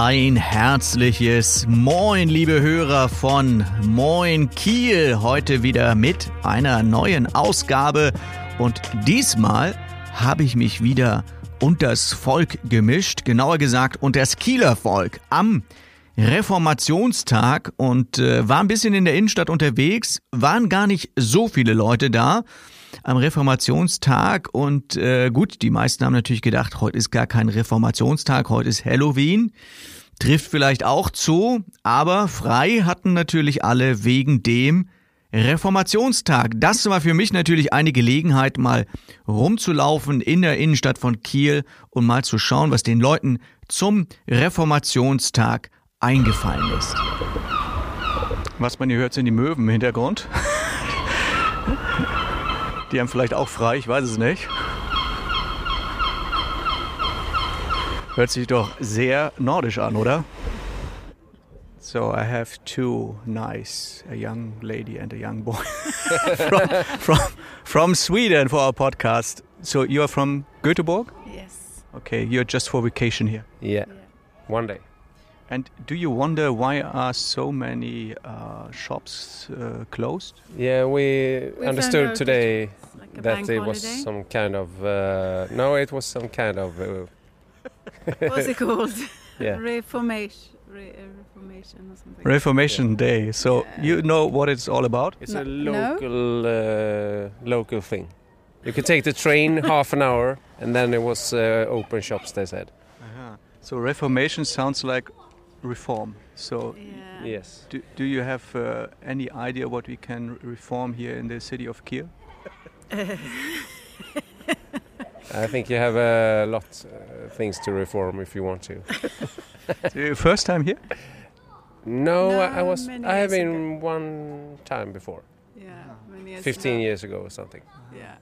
Ein herzliches Moin, liebe Hörer von Moin Kiel. Heute wieder mit einer neuen Ausgabe. Und diesmal habe ich mich wieder unters Volk gemischt. Genauer gesagt unters Kieler Volk. Am Reformationstag und äh, war ein bisschen in der Innenstadt unterwegs. Waren gar nicht so viele Leute da am Reformationstag und äh, gut, die meisten haben natürlich gedacht, heute ist gar kein Reformationstag, heute ist Halloween. Trifft vielleicht auch zu, aber frei hatten natürlich alle wegen dem Reformationstag. Das war für mich natürlich eine Gelegenheit, mal rumzulaufen in der Innenstadt von Kiel und mal zu schauen, was den Leuten zum Reformationstag eingefallen ist. Was man hier hört, sind die Möwen im Hintergrund. Die haben vielleicht auch frei, ich weiß es nicht. Hört sich doch sehr nordisch an, oder? So I have two nice, a young lady and a young boy from, from, from Sweden for our podcast. So you are from Göteborg? Yes. Okay, you're just for vacation here. Yeah, one day. And do you wonder why are so many uh, shops uh, closed? Yeah, we, We understood today Like that bank it was holiday. some kind of uh, no, it was some kind of uh, What's it called? yeah. Reformation. Re- uh, reformation or something. Reformation Day. So Yeah. you know what it's all about? It's No- a no? local uh, local thing. You could take the train half an hour, and then it was uh, open shops. They said So Reformation sounds like reform. So Yeah. yes. do, do you have uh, any idea what we can reform here in the city of Kiel? I think you have a lot uh, things to reform if you want to. So your first time here? No, No, I, I was. I have years been one time before, Yeah. Many years 15 ago. years ago or something. Yeah.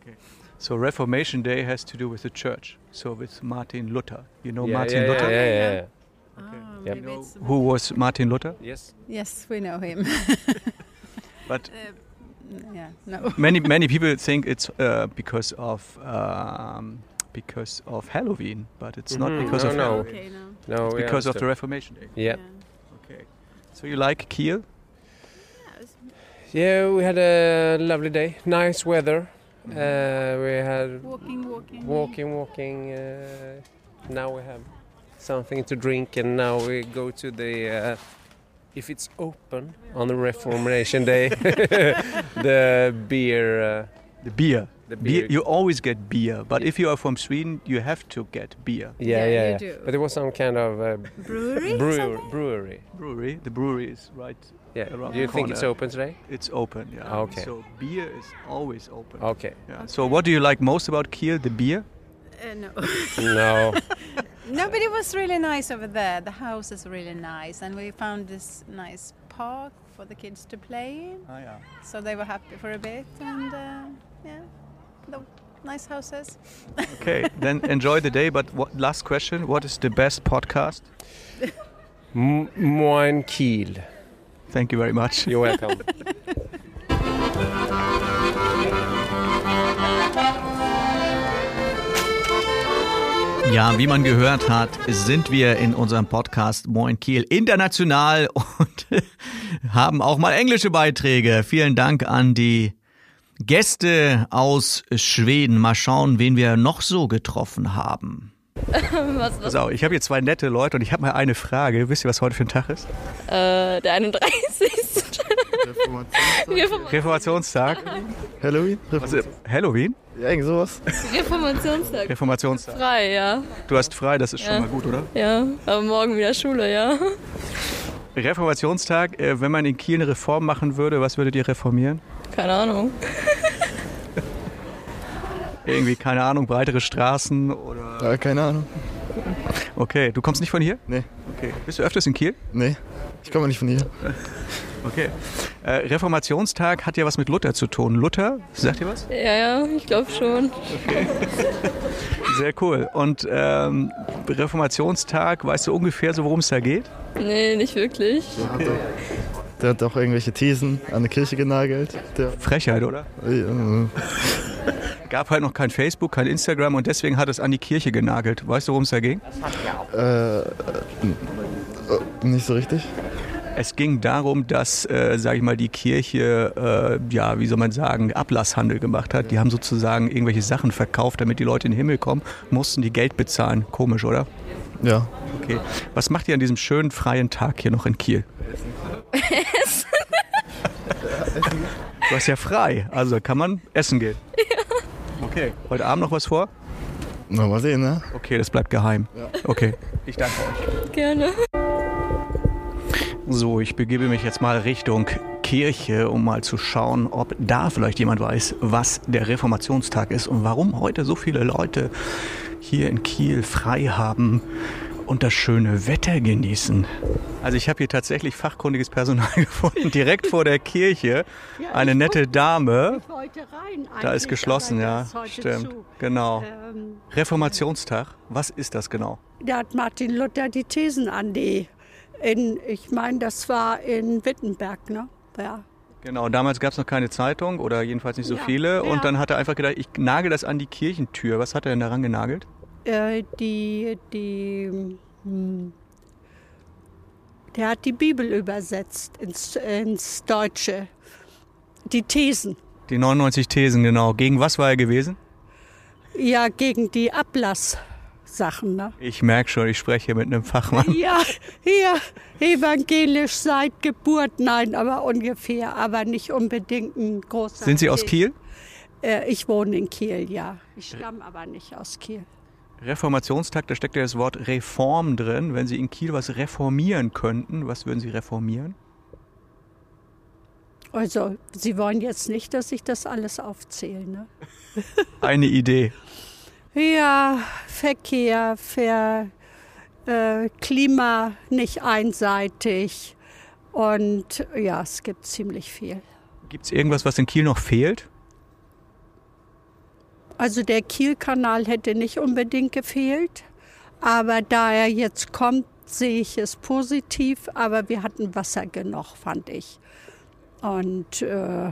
Okay. So Reformation Day has to do with the church. So with Martin Luther. You know yeah, Martin yeah, Luther? Yeah, yeah, yeah. Oh, Yep. maybe it's Who was Martin Luther? Yes. Yes, we know him. But Uh, yeah. No. many many people think it's uh, because of um, because of Halloween, but it's not Mhm. because No, of no. Halloween. Okay. No. No, It's we because of the. Reformation Day. Yeah. Okay. So you like Kiel? Yeah, Yeah, we had a lovely day. Nice weather. Uh, we had Walking, walking. walking, walking. Uh, now we have something to drink, and now we go to the. Uh, if it's open on the Reformation Day, the beer. Uh, The beer. the beer. You always get beer, but if you are from Sweden, you have to get beer. yeah, Yeah, yeah, you yeah. do. But there was some kind of uh, Brewery. brewer, brewery. Brewery. The brewery is right. Yeah. Around Do you the think it's open today? It's open. Yeah. Ah, okay. So beer is always open. Okay. Yeah. So what do you like most about Kiel? The beer. Uh, no. No. no, but it was really nice over there. The house is really nice, and we found this nice park for the kids to play in. Ah, yeah. So they were happy for a bit, and uh, yeah, the nice houses. Okay. then enjoy the day. But what, last question: What is the best podcast? M- Moin Kiel. Thank you very much. You're welcome. Ja, wie man gehört hat, sind wir in unserem Podcast Moin Kiel international und haben auch mal englische Beiträge. Vielen Dank an die Gäste aus Schweden. Mal schauen, wen wir noch so getroffen haben. Was, was? So, ich habe hier zwei nette Leute und ich habe mal eine Frage. Wisst ihr, was heute für ein Tag ist? Äh, der 31. Reform Reformationstag. Halloween? Was ist, Halloween? Ja, irgend sowas. Reformationstag. Reformationstag. Frei, ja. Du hast frei, das ist schon Ja. mal gut, oder? Ja, aber morgen wieder Schule, ja. Reformationstag, äh, wenn man in Kiel eine Reform machen würde, was würdet ihr reformieren? Keine Ahnung. Irgendwie, keine Ahnung, breitere Straßen oder. Ja, keine Ahnung. Okay, du kommst nicht von hier? Nee. Okay. Bist du öfters in Kiel? Nee, ich komme nicht von hier. Okay. Äh, Reformationstag hat ja was mit Luther zu tun. Luther, sagt ihr was? Ja, ja, ich glaube schon. Sehr cool. Und ähm, Reformationstag, weißt du ungefähr so, worum es da geht? Nee, nicht wirklich. Der hat auch irgendwelche Thesen an die Kirche genagelt. Der, Frechheit, oder? äh, Gab halt noch kein Facebook, kein Instagram und deswegen hat es an die Kirche genagelt. Weißt du, worum es da ging? äh, äh, nicht so richtig. Es ging darum, dass, äh, sage ich mal, die Kirche, äh, ja, wie soll man sagen, Ablasshandel gemacht hat. Die haben sozusagen irgendwelche Sachen verkauft, damit die Leute in den Himmel kommen, mussten die Geld bezahlen. Komisch, oder? Ja. Okay. Was macht ihr an diesem schönen freien Tag hier noch in Kiel? Essen. Du hast ja frei, also kann man essen gehen. Okay. Heute Abend noch was vor? Na, mal sehen, ne? Okay, das bleibt geheim. Okay. Ich danke euch. Gerne. So, ich begebe mich jetzt mal Richtung Kirche, um mal zu schauen, ob da vielleicht jemand weiß, was der Reformationstag ist und warum heute so viele Leute hier in Kiel frei haben und das schöne Wetter genießen. Also ich habe hier tatsächlich fachkundiges Personal gefunden, direkt vor der Kirche. Eine nette Dame. heute rein. Da ist geschlossen, ja. Stimmt. zu. Genau. Ähm, Reformationstag, was ist das genau? da hat Martin Luther die Thesen an die, in, ich meine, das war in Wittenberg, ne? Ja. Genau, damals gab es noch keine Zeitung oder jedenfalls nicht so Ja, viele. ja. Und dann hat er einfach gedacht, ich nagel das an die Kirchentür. Was hat er denn daran genagelt? Äh, die, die, hm, der hat die Bibel übersetzt ins, ins Deutsche. Die Thesen. Die 99 Thesen, genau. Gegen was war er gewesen? Ja, gegen die Ablasssachen, ne? Ich merke schon, ich spreche hier mit einem Fachmann. Ja, hier, evangelisch seit Geburt, nein, aber ungefähr, aber nicht unbedingt ein großer. Sind Sie aus. Kiel? Äh, ich wohne in Kiel, ja. Ich stamme aber nicht aus Kiel. Reformationstag, da steckt ja das Wort Reform drin. Wenn Sie in Kiel was reformieren könnten, was würden Sie reformieren? Also, Sie wollen jetzt nicht, dass ich das alles aufzähle, ne? Eine Idee. Ja, Verkehr, Ver, äh, Klima nicht einseitig und ja, es gibt ziemlich viel. Gibt es irgendwas, was in Kiel noch fehlt? Also der Kielkanal hätte nicht unbedingt gefehlt, aber da er jetzt kommt, sehe ich es positiv. Aber wir hatten Wasser genug, fand ich. Und äh,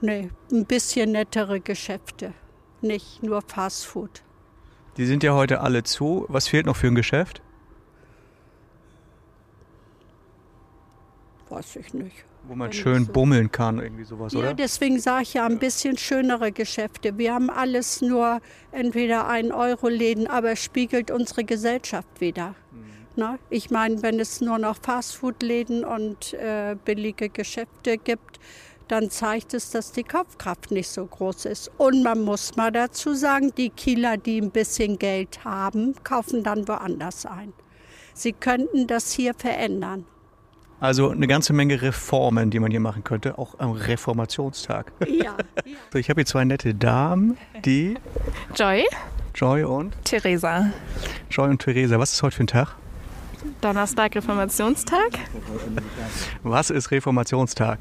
nee, ein bisschen nettere Geschäfte, nicht nur Fast Food. Die sind ja heute alle zu. Was fehlt noch für ein Geschäft? Weiß ich nicht. Wo man schön so- bummeln kann, irgendwie sowas, Ja, oder? deswegen sage ich ja ein bisschen schönere Geschäfte. Wir haben alles nur entweder 1-Euro-Läden, aber es spiegelt unsere Gesellschaft wieder. Ne? Ich meine, wenn es nur noch Fastfood-Läden und äh, billige Geschäfte gibt, dann zeigt es, dass die Kaufkraft nicht so groß ist. Und man muss mal dazu sagen, die Kieler, die ein bisschen Geld haben, kaufen dann woanders ein. Sie könnten das hier verändern. Also eine ganze Menge Reformen, die man hier machen könnte, auch am Reformationstag. Ja, So, ich habe hier zwei nette Damen, die Joy, Joy und Theresa. Joy und Theresa. Was ist heute für ein Tag? Donnerstag Reformationstag. Was ist Reformationstag?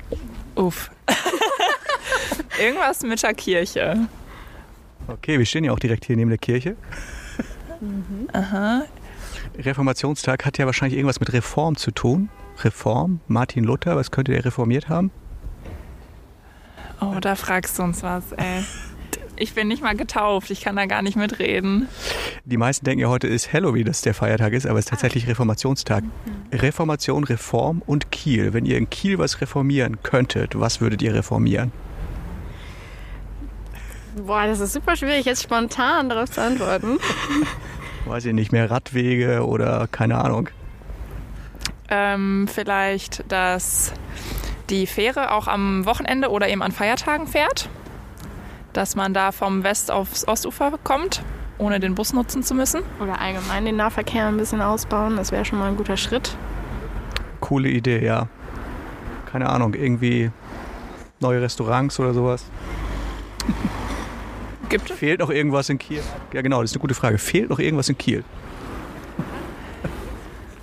Uff. Irgendwas mit der Kirche. Okay, wir stehen ja auch direkt hier neben der Kirche. Aha. Reformationstag hat ja wahrscheinlich irgendwas mit Reform zu tun. Reform, Martin Luther, was könnte der reformiert haben? Oh, da fragst du uns was, ey. Ich bin nicht mal getauft, ich kann da gar nicht mitreden. Die meisten denken ja, heute ist Halloween, dass der Feiertag ist, aber es ist tatsächlich Reformationstag. Reformation, Reform und Kiel. Wenn ihr in Kiel was reformieren könntet, was würdet ihr reformieren? Boah, das ist super schwierig, jetzt spontan darauf zu antworten. Weiß ich nicht, mehr Radwege oder keine Ahnung. Ähm, vielleicht, dass die Fähre auch am Wochenende oder eben an Feiertagen fährt. Dass man da vom West aufs Ostufer kommt, ohne den Bus nutzen zu müssen. Oder allgemein den Nahverkehr ein bisschen ausbauen, das wäre schon mal ein guter Schritt. Coole Idee, ja. Keine Ahnung, irgendwie neue Restaurants oder sowas. Gibt es? Fehlt noch irgendwas in Kiel? Ja, genau, das ist eine gute Frage. Fehlt noch irgendwas in Kiel?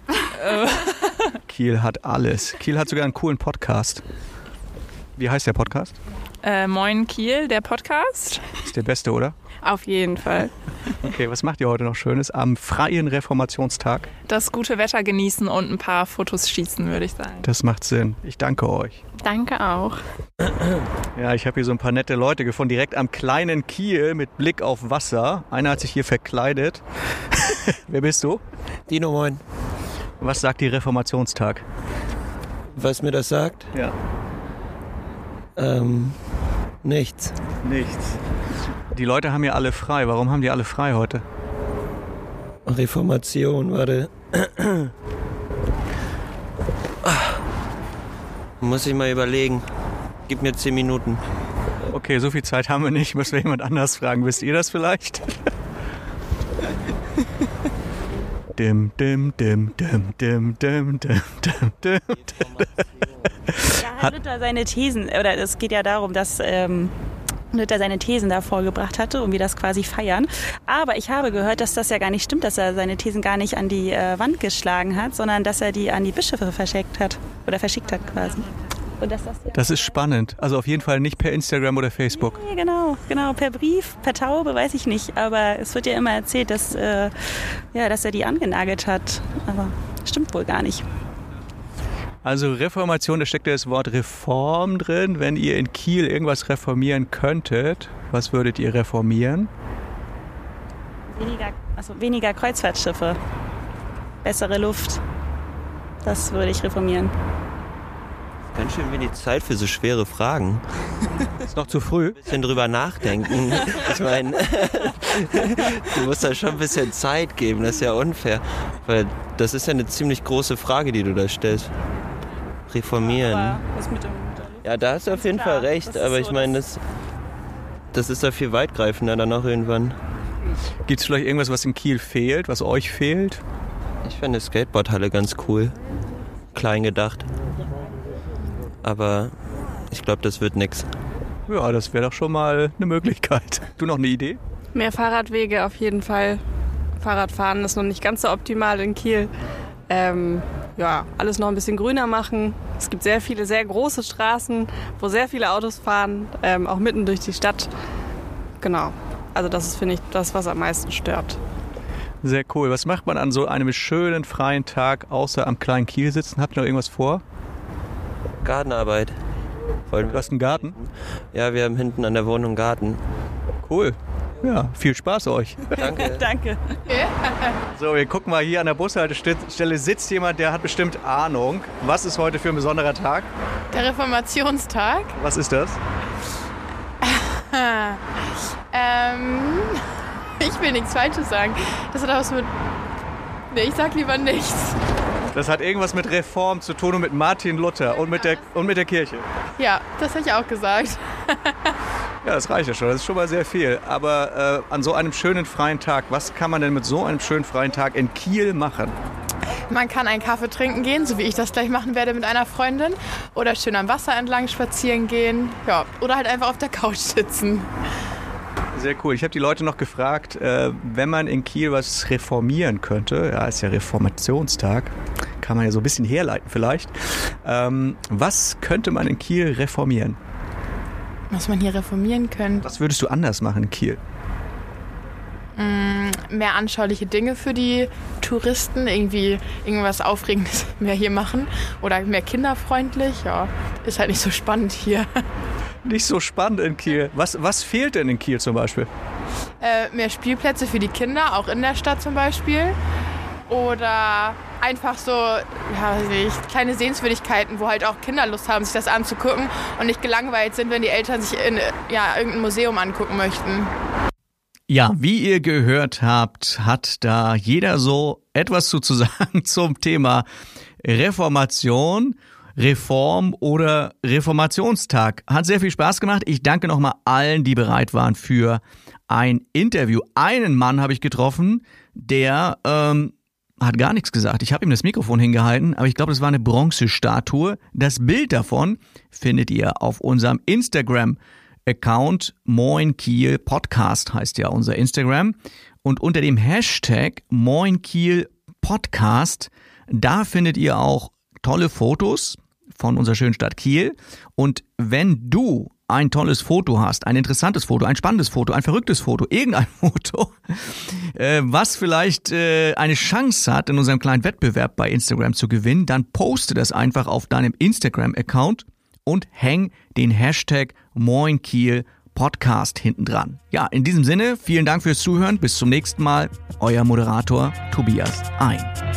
Kiel hat alles. Kiel hat sogar einen coolen Podcast. Wie heißt der Podcast? Äh, Moin Kiel, der Podcast. Ist der beste, oder? Auf jeden Fall. Okay, was macht ihr heute noch Schönes am freien Reformationstag? Das gute Wetter genießen und ein paar Fotos schießen, würde ich sagen. Das macht Sinn. Ich danke euch. Danke auch. Ja, ich habe hier so ein paar nette Leute gefunden, direkt am kleinen Kiel mit Blick auf Wasser. Einer hat sich hier verkleidet. Wer bist du? Dino, moin. Was sagt die Reformationstag? Was mir das sagt? Ja. Ähm, nichts. Nichts. Die Leute haben ja alle frei. Warum haben die alle frei heute? Reformation, warte. Muss ich mal überlegen. Gib mir zehn Minuten. Okay, so viel Zeit haben wir nicht. Müssen wir jemand anders fragen. Wisst ihr das vielleicht? dim, dim, dim, dim, dim, dim, dim, dim, dim. Da hat Luther seine Thesen, oder es geht ja darum, dass ähm, Luther seine Thesen da vorgebracht hatte und wir das quasi feiern. Aber ich habe gehört, dass das ja gar nicht stimmt, dass er seine Thesen gar nicht an die äh, Wand geschlagen hat, sondern dass er die an die Bischöfe verschickt hat oder verschickt hat quasi. Das, ja Das ist spannend. Also auf jeden Fall nicht per Instagram oder Facebook. Nee, genau, genau, per Brief, per Taube, weiß ich nicht. Aber es wird ja immer erzählt, dass, äh, ja, dass er die angenagelt hat. Aber stimmt wohl gar nicht. Also Reformation, da steckt ja das Wort Reform drin. Wenn ihr in Kiel irgendwas reformieren könntet, was würdet ihr reformieren? Weniger, also weniger Kreuzfahrtschiffe, bessere Luft. Das würde ich reformieren. Ganz schön wenig Zeit für so schwere Fragen. Ist noch zu früh. Ein bisschen drüber nachdenken. Ich meine, du musst da schon ein bisschen Zeit geben. Das ist ja unfair. Weil das ist ja eine ziemlich große Frage, die du da stellst. Reformieren. was mit dem Ja, da hast du auf jeden klar, Fall recht. Aber so ich meine, das, das ist ja viel weitgreifender dann auch irgendwann. Gibt es vielleicht irgendwas, was in Kiel fehlt, was euch fehlt? Ich finde Skateboardhalle ganz cool. Klein gedacht. Aber ich glaube, das wird nix. Ja, das wäre doch schon mal eine Möglichkeit. Du noch eine Idee? Mehr Fahrradwege auf jeden Fall. Fahrradfahren ist noch nicht ganz so optimal in Kiel. Ähm, ja, alles noch ein bisschen grüner machen. Es gibt sehr viele, sehr große Straßen, wo sehr viele Autos fahren, ähm, auch mitten durch die Stadt. Genau. Also das ist, finde ich, das, was am meisten stört. Sehr cool. Was macht man an so einem schönen freien Tag, außer am kleinen Kiel sitzen? Habt ihr noch irgendwas vor? Gartenarbeit. Wollen Du hast einen Garten? Ja, wir haben hinten an der Wohnung einen Garten. Cool. Ja, viel Spaß euch. Danke. Danke. So, wir gucken mal hier an der Bushaltestelle sitzt jemand, der hat bestimmt Ahnung. Was ist heute für ein besonderer Tag? Der Reformationstag. Was ist das? Ähm, ich will nichts Falsches sagen. Das hat auch was mit. Nee, ich sag lieber nichts. Das hat irgendwas mit Reform zu tun und mit Martin Luther und mit der, und mit der Kirche. Ja, das habe ich auch gesagt. Ja, das reicht ja schon. Das ist schon mal sehr viel. Aber äh, an so einem schönen freien Tag, was kann man denn mit so einem schönen freien Tag in Kiel machen? Man kann einen Kaffee trinken gehen, so wie ich das gleich machen werde mit einer Freundin. Oder schön am Wasser entlang spazieren gehen. Ja, oder halt einfach auf der Couch sitzen. Sehr cool. Ich habe die Leute noch gefragt, äh, wenn man in Kiel was reformieren könnte, ja, ist ja Reformationstag, kann man ja so ein bisschen herleiten vielleicht. Ähm, was könnte man in Kiel reformieren? Was man hier reformieren könnte. Was würdest du anders machen in Kiel? Mehr anschauliche Dinge für die Touristen. Irgendwie irgendwas Aufregendes mehr hier machen. Oder mehr kinderfreundlich. Ja, ist halt nicht so spannend hier. Nicht so spannend in Kiel. Was, was fehlt denn in Kiel zum Beispiel? Äh, mehr Spielplätze für die Kinder, auch in der Stadt zum Beispiel. Oder einfach so, ja, weiß ich, kleine Sehenswürdigkeiten, wo halt auch Kinder Lust haben, sich das anzugucken und nicht gelangweilt sind, wenn die Eltern sich in ja, irgendein Museum angucken möchten. Ja, wie ihr gehört habt, hat da jeder so etwas zu zu sagen zum Thema Reformation, Reform oder Reformationstag. Hat sehr viel Spaß gemacht. Ich danke nochmal allen, die bereit waren für ein Interview. Einen Mann habe ich getroffen, der ähm, hat gar nichts gesagt. Ich habe ihm das Mikrofon hingehalten, aber ich glaube, das war eine Bronzestatue. Das Bild davon findet ihr auf unserem Instagram. Account Moin Kiel Podcast heißt ja unser Instagram. Und unter dem Hashtag Moin Kiel Podcast, da findet ihr auch tolle Fotos von unserer schönen Stadt Kiel. Und wenn du ein tolles Foto hast, ein interessantes Foto, ein spannendes Foto, ein verrücktes Foto, irgendein Foto, äh, was vielleicht äh, eine Chance hat, in unserem kleinen Wettbewerb bei Instagram zu gewinnen, dann poste das einfach auf deinem Instagram-Account und häng den Hashtag MoinKiel Podcast hinten dran. Ja, in diesem Sinne, vielen Dank fürs Zuhören. Bis zum nächsten Mal. Euer Moderator Tobias Ein.